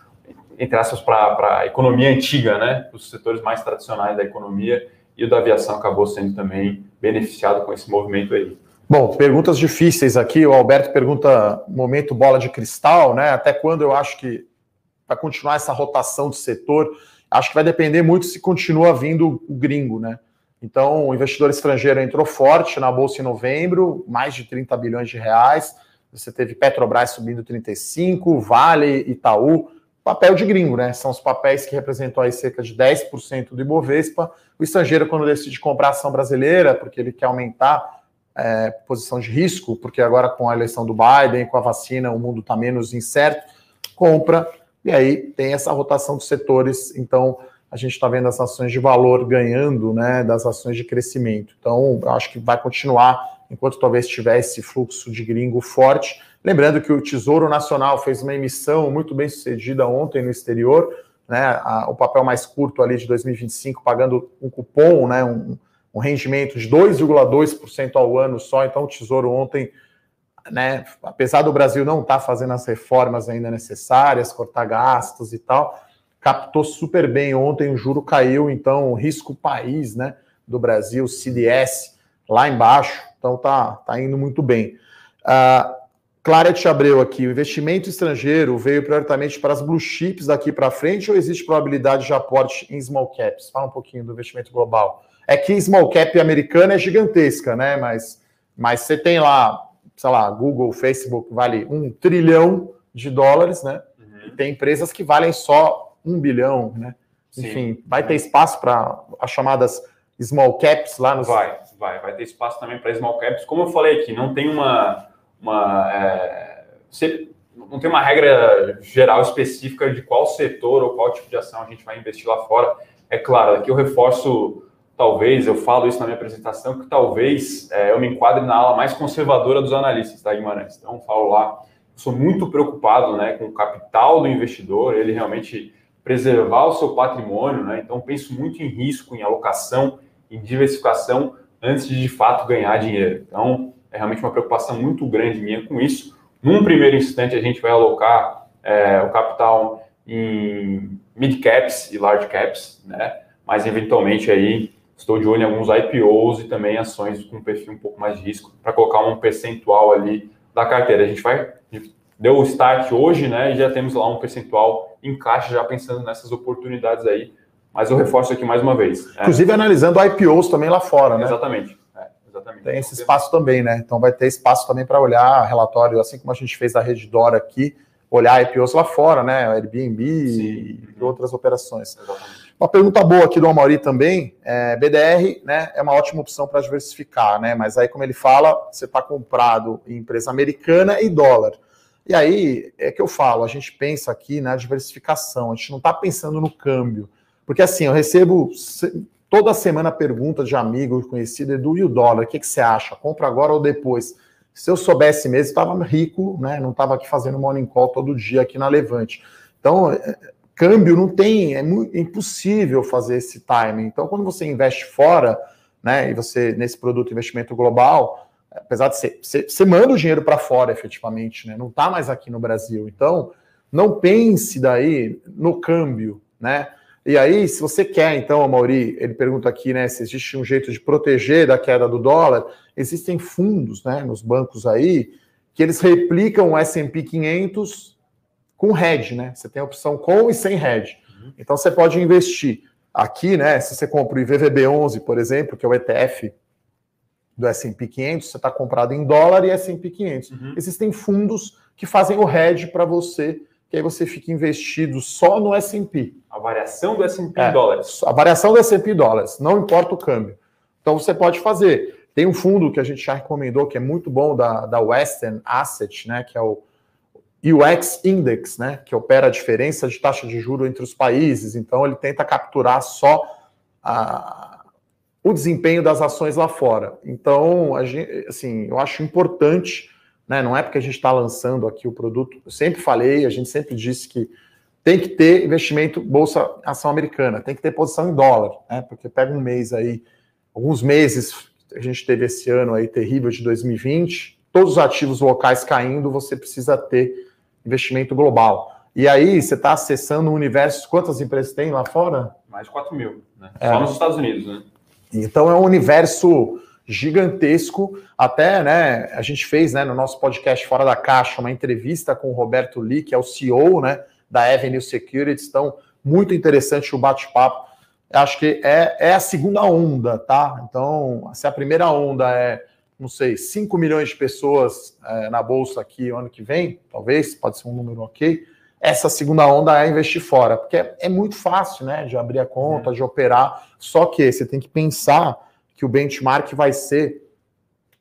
entre aspas, para a economia antiga, né? Os setores mais tradicionais da economia e o da aviação acabou sendo também beneficiado com esse movimento aí. Bom, perguntas difíceis aqui. O Alberto pergunta momento bola de cristal, né? Até quando eu acho que para continuar essa rotação do setor, acho que vai depender muito se continua vindo o gringo, né? Então, o investidor estrangeiro entrou forte na bolsa em novembro, mais de 30 bilhões de reais. Você teve Petrobras subindo 35, Vale, Itaú papel de gringo, né? São os papéis que representam aí cerca de 10% do Ibovespa. O estrangeiro, quando decide comprar ação brasileira, porque ele quer aumentar é, posição de risco, porque agora com a eleição do Biden, com a vacina, o mundo está menos incerto, compra, e aí tem essa rotação dos setores. Então, a gente está vendo as ações de valor ganhando, né, das ações de crescimento. Então, eu acho que vai continuar, enquanto talvez tivesse fluxo de gringo forte, Lembrando que o Tesouro Nacional fez uma emissão muito bem sucedida ontem no exterior, né, a, o papel mais curto ali de 2025, pagando um cupom, né, um, um rendimento de 2,2% ao ano só. Então, o Tesouro ontem, né, apesar do Brasil não estar tá fazendo as reformas ainda necessárias, cortar gastos e tal, captou super bem ontem, o juro caiu, então o risco país, né, do Brasil, CDS, lá embaixo, então tá, tá indo muito bem. Uh, Claret Abreu aqui, o investimento estrangeiro veio prioritariamente para as blue chips daqui para frente ou existe probabilidade de aporte em small caps? Fala um pouquinho do investimento global. É que small cap americana é gigantesca, né? Mas, mas você tem lá, sei lá, Google, Facebook vale um trilhão de dólares, né? Uhum. E tem empresas que valem só um bilhão, né? Sim. Enfim, vai ter espaço para as chamadas small caps lá nos. Vai, vai, vai ter espaço também para small caps. Como eu falei aqui, não tem uma uma é, não tem uma regra geral específica de qual setor ou qual tipo de ação a gente vai investir lá fora. É claro, aqui eu reforço, talvez, eu falo isso na minha apresentação, que talvez é, eu me enquadre na ala mais conservadora dos analistas, tá, Guimarães? Então, falo lá, sou muito preocupado né, com o capital do investidor, ele realmente preservar o seu patrimônio, né? Então, penso muito em risco, em alocação, em diversificação, antes de de fato ganhar dinheiro. Então, é realmente uma preocupação muito grande minha com isso. Num primeiro instante, a gente vai alocar é, o capital em mid caps e large caps, né? Mas eventualmente aí estou de olho em alguns IPOs e também ações com perfil um pouco mais de risco para colocar um percentual ali da carteira. A gente vai deu o start hoje, né? E já temos lá um percentual em caixa já pensando nessas oportunidades aí. Mas eu reforço aqui mais uma vez. Né? Inclusive analisando IPOs também lá fora, né? Exatamente. Exatamente. Tem esse espaço também, né? Então vai ter espaço também para olhar relatório, assim como a gente fez a Rede Dora aqui, olhar IPOs lá fora, né? Airbnb Sim. e outras operações. Exatamente. Uma pergunta boa aqui do Amaury também, é, BDR, né, é uma ótima opção para diversificar, né? Mas aí, como ele fala, você está comprado em empresa americana e dólar. E aí é que eu falo, a gente pensa aqui na diversificação, a gente não está pensando no câmbio. Porque assim, eu recebo Toda semana pergunta de amigo conhecido, Edu, e o dólar? O que, que você acha? Compra agora ou depois? Se eu soubesse mesmo, estava rico, né? Não estava aqui fazendo morning call todo dia aqui na Levante. Então, é, câmbio não tem, é, é impossível fazer esse timing. Então, quando você investe fora, né, e você nesse produto investimento global, apesar de ser, você, você manda o dinheiro para fora efetivamente, né? Não está mais aqui no Brasil. Então, não pense daí no câmbio, né? E aí, se você quer, então, Mauri, ele pergunta aqui, né, se existe um jeito de proteger da queda do dólar, existem fundos, né, nos bancos aí, que eles replicam o S&P 500 com hedge, né? Você tem a opção com e sem hedge. Uhum. Então, você pode investir aqui, né, se você compra o IVVB11, por exemplo, que é o ETF do S&P 500, você está comprado em dólar e S&P 500. Uhum. Existem fundos que fazem o hedge para você que aí você fica investido só no S&P. A variação do S&P é, em dólares. A variação do S&P em dólares, não importa o câmbio. Então você pode fazer. Tem um fundo que a gente já recomendou, que é muito bom, da, da Western Asset, né, que é o UX Index, né, que opera a diferença de taxa de juro entre os países. Então ele tenta capturar só a, o desempenho das ações lá fora. Então, gente, assim, eu acho importante né? Não é porque a gente está lançando aqui o produto. Eu sempre falei, a gente sempre disse que tem que ter investimento bolsa ação americana, tem que ter posição em dólar, né? Porque pega um mês aí, alguns meses a gente teve esse ano aí terrível de 2020, todos os ativos locais caindo, você precisa ter investimento global. E aí você está acessando um universo, quantas empresas tem lá fora? Mais de 4 mil, né? É. Só nos Estados Unidos, né? Então é um universo gigantesco. Até, né, a gente fez, né, no nosso podcast Fora da Caixa, uma entrevista com o Roberto Lee, que é o CEO, né, da Avenue Securities. Então, muito interessante o bate-papo. Acho que é, é a segunda onda, tá? Então, se a primeira onda é, não sei, 5 milhões de pessoas é, na bolsa aqui ano que vem, talvez, pode ser um número ok. Essa segunda onda é investir fora, porque é, é muito fácil, né, de abrir a conta, uhum. de operar. Só que você tem que pensar que o benchmark vai ser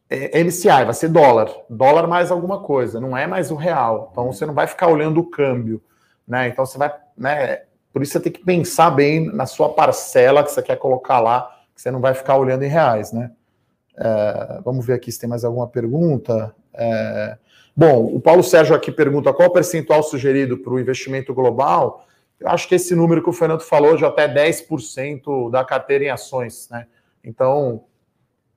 é, MCI, vai ser dólar, dólar mais alguma coisa, não é mais o real. Então você não vai ficar olhando o câmbio, né? Então você vai, né? Por isso você tem que pensar bem na sua parcela que você quer colocar lá, que você não vai ficar olhando em reais, né? É, vamos ver aqui se tem mais alguma pergunta. É, bom, o Paulo Sérgio aqui pergunta qual o percentual sugerido para o investimento global. eu acho que esse número que o Fernando falou, de até 10% da carteira em ações, né? Então,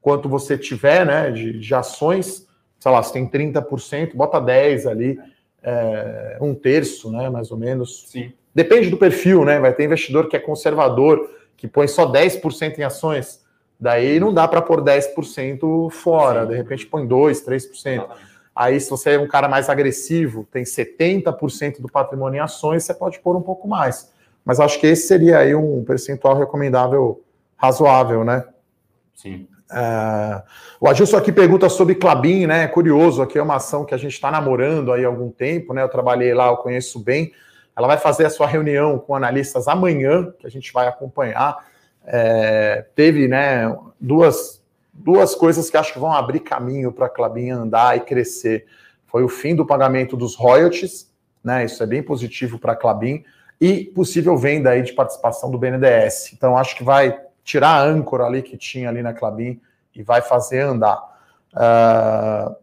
quanto você tiver, né, de, de ações, sei lá, você tem 30%, bota 10 ali, é, um terço, né, mais ou menos. Sim. Depende do perfil, né? Vai ter investidor que é conservador, que põe só 10% em ações. Daí não dá para pôr 10% fora, Sim. de repente põe 2, 3%. Exatamente. Aí, se você é um cara mais agressivo, tem 70% do patrimônio em ações, você pode pôr um pouco mais. Mas acho que esse seria aí um percentual recomendável razoável, né? Sim. Uh, o Adilson aqui pergunta sobre Clabin, né? É curioso, aqui é uma ação que a gente está namorando aí há algum tempo, né? Eu trabalhei lá, eu conheço bem. Ela vai fazer a sua reunião com analistas amanhã, que a gente vai acompanhar. É, teve né, duas, duas coisas que acho que vão abrir caminho para a Clabin andar e crescer. Foi o fim do pagamento dos royalties, né? Isso é bem positivo para a Clabin, e possível venda aí de participação do BNDES. Então, acho que vai tirar a âncora ali que tinha ali na Clabin e vai fazer andar. Uh...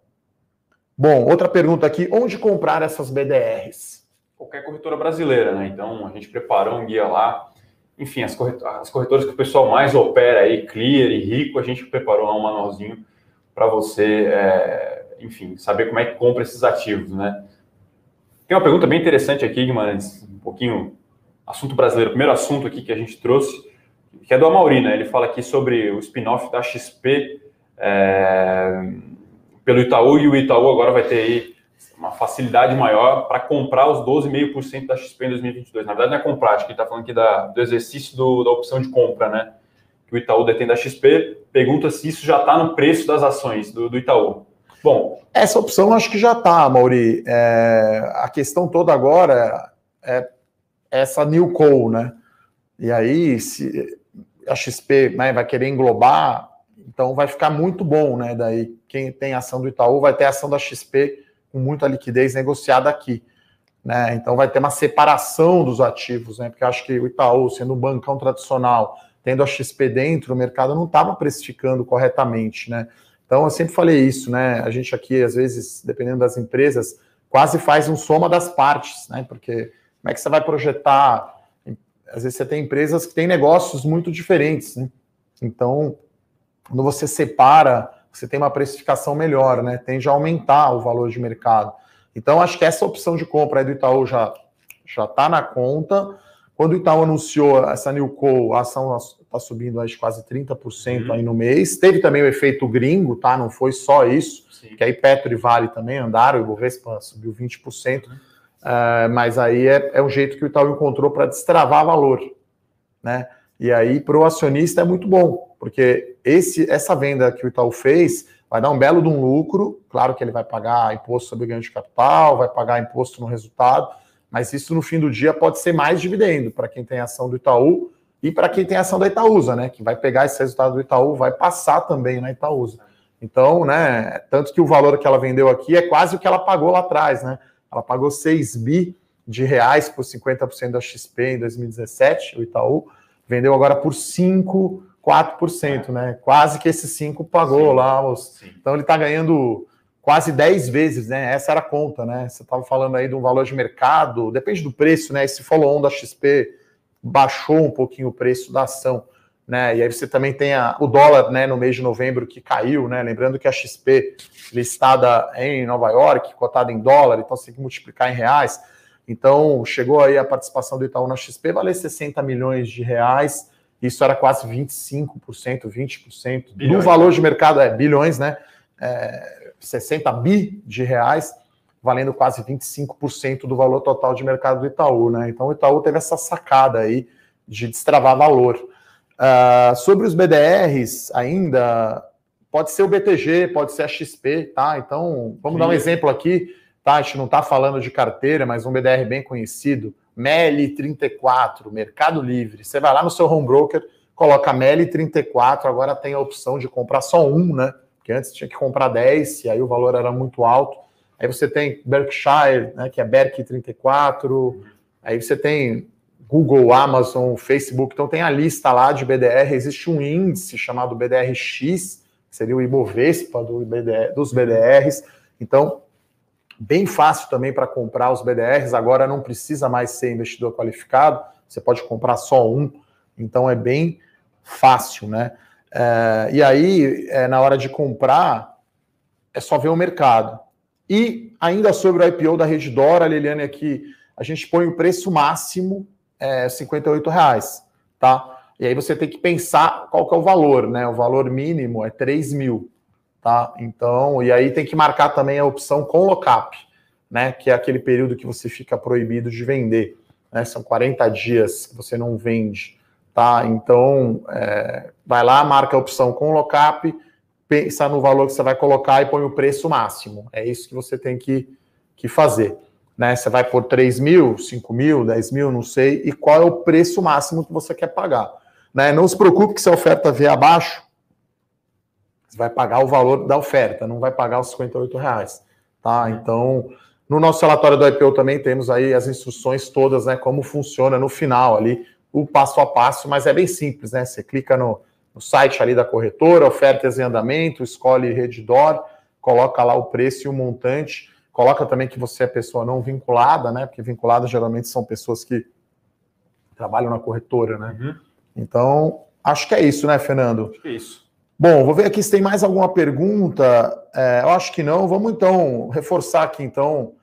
Bom, outra pergunta aqui: onde comprar essas BDRs? Qualquer corretora brasileira, né? Então a gente preparou um guia lá. Enfim, as, as corretoras que o pessoal mais opera aí, Clear e Rico, a gente preparou um manualzinho para você, é, enfim, saber como é que compra esses ativos, né? Tem uma pergunta bem interessante aqui, Guimarães, um pouquinho assunto brasileiro. primeiro assunto aqui que a gente trouxe que é do Amaury, né? Ele fala aqui sobre o spin-off da XP é, pelo Itaú, e o Itaú agora vai ter aí uma facilidade maior para comprar os 12,5% da XP em 2022. Na verdade, não é comprar, acho que ele está falando aqui da, do exercício do, da opção de compra, né? Que o Itaú detém da XP. Pergunta se isso já está no preço das ações do, do Itaú. Bom. Essa opção acho que já está, Mauri. É, a questão toda agora é essa new call, né? E aí, se, a XP né, vai querer englobar, então vai ficar muito bom, né? Daí quem tem ação do Itaú vai ter ação da XP com muita liquidez negociada aqui. Né? Então vai ter uma separação dos ativos, né? Porque acho que o Itaú, sendo um bancão tradicional, tendo a XP dentro, o mercado não estava precificando corretamente, né? Então eu sempre falei isso, né? A gente aqui, às vezes, dependendo das empresas, quase faz um soma das partes, né? Porque como é que você vai projetar às vezes você tem empresas que têm negócios muito diferentes, né? Então, quando você separa, você tem uma precificação melhor, né? Tende a aumentar o valor de mercado. Então, acho que essa opção de compra aí do Itaú já já está na conta. Quando o Itaú anunciou essa Newco, a ação está subindo aí quase 30% uhum. aí no mês. Teve também o efeito gringo, tá? Não foi só isso, Sim. que aí Petro e Vale também andaram, o Ibovespa subiu 20%. Uhum. Uh, mas aí é, é um jeito que o Itaú encontrou para destravar valor, né? E aí para o acionista é muito bom, porque esse, essa venda que o Itaú fez vai dar um belo de um lucro. Claro que ele vai pagar imposto sobre ganho de capital, vai pagar imposto no resultado, mas isso no fim do dia pode ser mais dividendo para quem tem ação do Itaú e para quem tem ação da Itaúsa, né? Que vai pegar esse resultado do Itaú, vai passar também na Itaúsa. Então, né? Tanto que o valor que ela vendeu aqui é quase o que ela pagou lá atrás, né? Ela pagou 6 bi de reais por 50% da XP em 2017, o Itaú, vendeu agora por 5, 4%, né? Quase que esse 5 pagou sim, lá. Os... Então ele está ganhando quase 10 vezes, né? Essa era a conta, né? Você estava falando aí de um valor de mercado, depende do preço, né? Esse follow-on da XP baixou um pouquinho o preço da ação né? E aí você também tem a, o dólar, né, no mês de novembro que caiu, né? Lembrando que a XP listada em Nova York, cotada em dólar, então você tem que multiplicar em reais. Então, chegou aí a participação do Itaú na XP, valer 60 milhões de reais. Isso era quase 25%, 20% bilhões. do valor de mercado, é bilhões, né? É, 60 bi de reais, valendo quase 25% do valor total de mercado do Itaú, né? Então o Itaú teve essa sacada aí de destravar valor. Uh, sobre os BDRs, ainda pode ser o BTG, pode ser a XP, tá? Então, vamos Sim. dar um exemplo aqui, tá? A gente não está falando de carteira, mas um BDR bem conhecido, MELI34, Mercado Livre. Você vai lá no seu home broker, coloca MELI34, agora tem a opção de comprar só um, né? Porque antes tinha que comprar 10, e aí o valor era muito alto. Aí você tem Berkshire, né, que é BERK34. Aí você tem Google, Amazon, Facebook, então tem a lista lá de BDR, existe um índice chamado BDRX, que seria o Ibovespa do BDR, dos BDRs. Então, Bem fácil também para comprar os BDRs, agora não precisa mais ser investidor qualificado, você pode comprar só um, então é bem fácil, né? É, e aí, é, na hora de comprar, é só ver o mercado. E ainda sobre o IPO da Reddor, a Liliane aqui, a gente põe o preço máximo é, 58 reais, tá? E aí você tem que pensar qual que é o valor, né? O valor mínimo é 3 mil, tá? Então, e aí tem que marcar também a opção com lockup, né? Que é aquele período que você fica proibido de vender, né? São 40 dias que você não vende, tá? Então, é, vai lá, marca a opção com lockup, pensa no valor que você vai colocar e põe o preço máximo. É isso que você tem que, que fazer. Né? Você vai por 3 mil, 5 mil, 10 mil, não sei, e qual é o preço máximo que você quer pagar. Né? Não se preocupe que se a oferta vier abaixo, você vai pagar o valor da oferta, não vai pagar os 58 reais. Tá? Então, no nosso relatório do IPO também temos aí as instruções todas, né? Como funciona no final ali, o passo a passo, mas é bem simples, né? Você clica no, no site ali da corretora, ofertas em andamento, escolhe Reddor, coloca lá o preço e o montante, coloca também que você é pessoa não vinculada, né? Porque vinculada geralmente são pessoas que trabalham na corretora, né? Uhum. Então, acho que é isso, né, Fernando? Acho que é isso. Bom, vou ver aqui se tem mais alguma pergunta. É, eu acho que não. Vamos então reforçar aqui então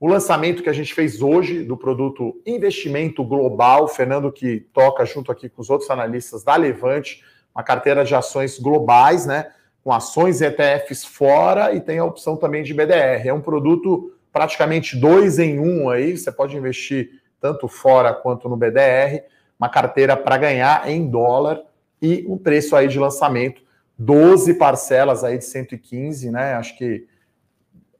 o lançamento que a gente fez hoje do produto Investimento Global. Fernando que toca junto aqui com os outros analistas da Levante uma carteira de ações globais, né? Com ações e ETFs fora e tem a opção também de BDR. É um produto praticamente dois em um aí. Você pode investir tanto fora quanto no BDR. Uma carteira para ganhar em dólar e um preço aí de lançamento 12 parcelas aí de 115, né? Acho que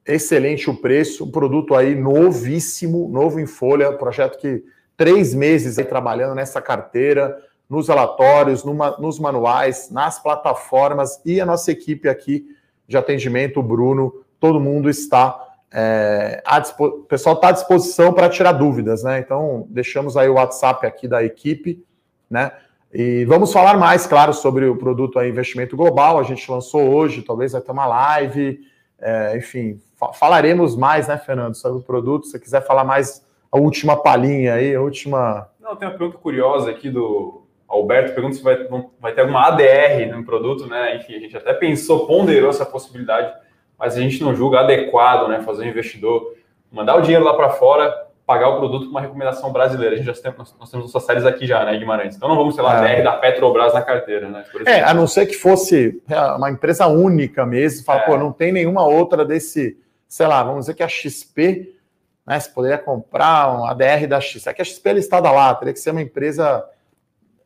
excelente o preço, um produto aí novíssimo, novo em folha, projeto que três meses aí trabalhando nessa carteira, nos relatórios, numa, nos manuais, nas plataformas e a nossa equipe aqui de atendimento, o Bruno, todo mundo está. É, o pessoal está à disposição para tirar dúvidas, né? Então, deixamos aí o WhatsApp aqui da equipe, né? E vamos falar mais, claro, sobre o produto aí, investimento global. A gente lançou hoje, talvez vai ter uma live, é, enfim, fa falaremos mais, né, Fernando, sobre o produto. Se você quiser falar mais a última palhinha aí, a última. Não, tem uma pergunta curiosa aqui do Alberto pergunta se vai, vai ter alguma ADR no produto, né? Enfim, a gente até pensou, ponderou essa possibilidade, mas a gente não julga adequado, né? Fazer um investidor mandar o dinheiro lá para fora, pagar o produto com uma recomendação brasileira. A gente já tem, nós, nós temos nossas séries aqui já, né, Guimarães? Então não vamos ter lá é. ADR da Petrobras na carteira, né? É, a não ser que fosse é, uma empresa única mesmo, fala, é. pô, não tem nenhuma outra desse, sei lá, vamos dizer que a XP, né? Você poderia comprar um ADR da XP. É que a XP é listada lá, teria que ser uma empresa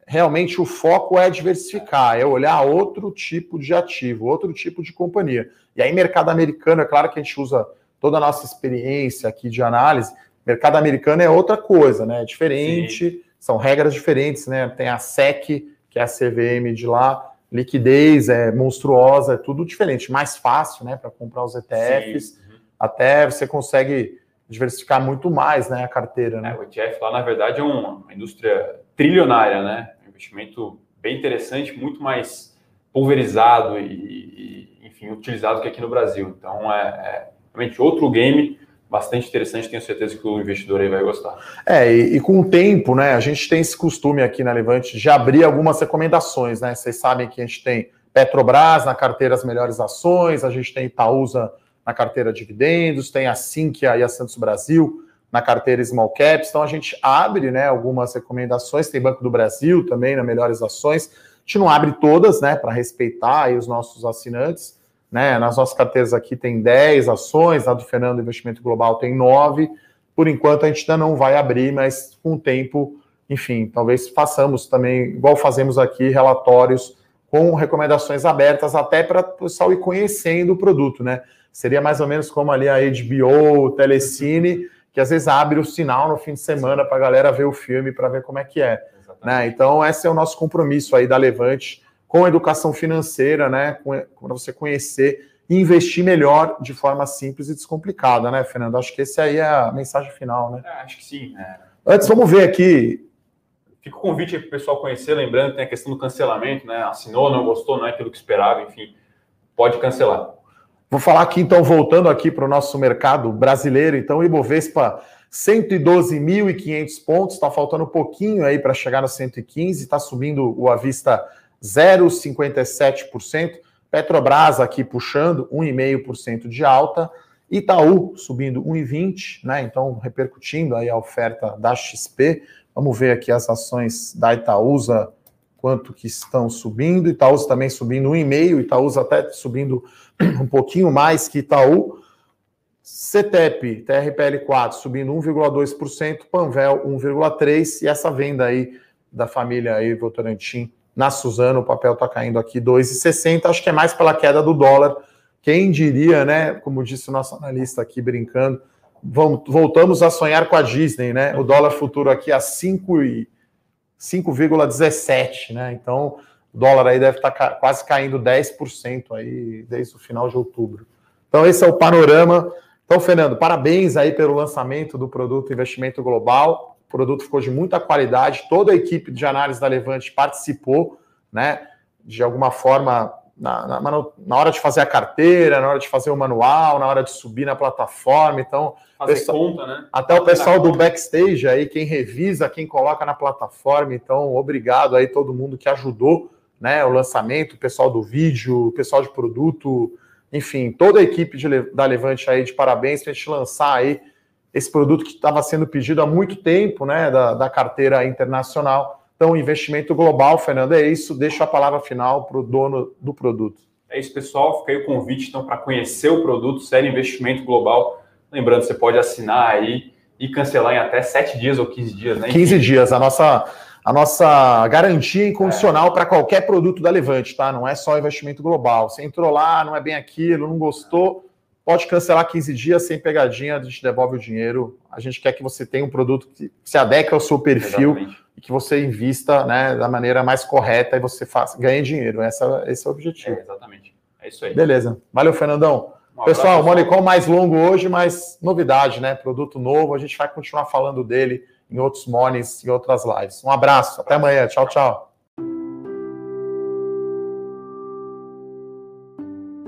realmente o foco é diversificar, é olhar outro tipo de ativo, outro tipo de companhia. E aí, mercado americano, é claro que a gente usa toda a nossa experiência aqui de análise. Mercado americano é outra coisa, né? É diferente, Sim. são regras diferentes, né? Tem a SEC, que é a CVM de lá, liquidez é monstruosa, é tudo diferente, mais fácil, né, para comprar os ETFs. Uhum. Até você consegue diversificar muito mais, né, a carteira, né? É, o ETF lá, na verdade, é uma indústria trilionária, né? investimento bem interessante, muito mais pulverizado e, e enfim, utilizado que aqui no Brasil. Então, é, é realmente outro game bastante interessante, tenho certeza que o investidor aí vai gostar. É, e, e, com o tempo, né, a gente tem esse costume aqui na Levante de abrir algumas recomendações, né? Vocês sabem que a gente tem Petrobras na carteira As Melhores Ações, a gente tem Itaúsa na carteira Dividendos, tem a Sinqia e a Santos Brasil na carteira Small Caps. Então a gente abre né, algumas recomendações, tem Banco do Brasil também na Melhores Ações. A gente não abre todas, né, para respeitar os nossos assinantes. Né? Nas nossas carteiras aqui tem 10 ações, na do Fernando Investimento Global tem 9. Por enquanto a gente ainda não vai abrir, mas com o tempo, enfim, talvez façamos também, igual fazemos aqui, relatórios com recomendações abertas, até para o pessoal ir conhecendo o produto, né? Seria mais ou menos como ali a HBO, o Telecine, que às vezes abre o sinal no fim de semana para a galera ver o filme para ver como é que é. Né? Então, esse é o nosso compromisso aí da Levante com educação financeira, né? Para você conhecer e investir melhor de forma simples e descomplicada, né, Fernando? Acho que esse aí é a mensagem final, né? É, acho que sim. É. Antes, vamos ver aqui. Fica o convite para o pessoal conhecer, lembrando que tem a questão do cancelamento, né? Assinou, não gostou, não é aquilo que esperava, enfim, pode cancelar. Vou falar aqui, então, voltando aqui para o nosso mercado brasileiro. Então, Ibovespa, 112.500 pontos, está faltando um pouquinho aí para chegar no 115, está subindo o avista 0,57%. Petrobras aqui puxando 1,5% de alta. Itaú subindo 1,20, né? Então, repercutindo aí a oferta da XP. Vamos ver aqui as ações da Itaúsa, quanto que estão subindo. Itaúsa também subindo 1,5, Itaúsa até subindo um pouquinho mais que Itaú. CETEP, TRPL4 subindo 1,2%, Panvel 1,3% e essa venda aí da família aí Votorantim na Suzano, o papel está caindo aqui 2,60, acho que é mais pela queda do dólar. Quem diria, né? Como disse o nosso analista aqui brincando, voltamos a sonhar com a Disney, né? O dólar futuro aqui a 5,17, né? Então, o dólar aí deve estar tá quase caindo 10% aí desde o final de outubro. Então, esse é o panorama. Então, Fernando, parabéns aí pelo lançamento do produto Investimento Global. O produto ficou de muita qualidade, toda a equipe de análise da Levante participou, né? De alguma forma, na, na, na, hora de fazer a carteira, na hora de fazer o manual, na hora de subir na plataforma. Então, pessoal, conta, né? Até o pessoal do backstage aí, quem revisa, quem coloca na plataforma. Então, obrigado aí todo mundo que ajudou, né? O lançamento, o pessoal do vídeo, o pessoal de produto, enfim, toda a equipe de, da Levante aí de parabéns para a gente lançar aí esse produto que estava sendo pedido há muito tempo, né, da, da carteira internacional. Então, investimento global, Fernando, é isso. Deixo a palavra final para o dono do produto. É isso, pessoal. Fica aí o convite então para conhecer o produto Série Investimento Global. Lembrando, você pode assinar aí e cancelar em até 7 dias ou 15 dias, né? 15 dias. A nossa a nossa garantia incondicional é. para qualquer produto da Levante, tá? Não é só investimento global. Você entrou lá, não é bem aquilo, não gostou, pode cancelar 15 dias sem pegadinha, a gente devolve o dinheiro. A gente quer que você tenha um produto que se adeque ao seu perfil Exatamente. e que você invista né, da maneira mais correta e você faça, ganhe dinheiro. Essa, esse é o objetivo. É, exatamente. É isso aí. Beleza. Valeu, Fernandão. Um pessoal, o Monicom mais longo hoje, mas novidade, né? Produto novo, a gente vai continuar falando dele em outros mornings, em outras lives. Um abraço, até amanhã. Tchau, tchau.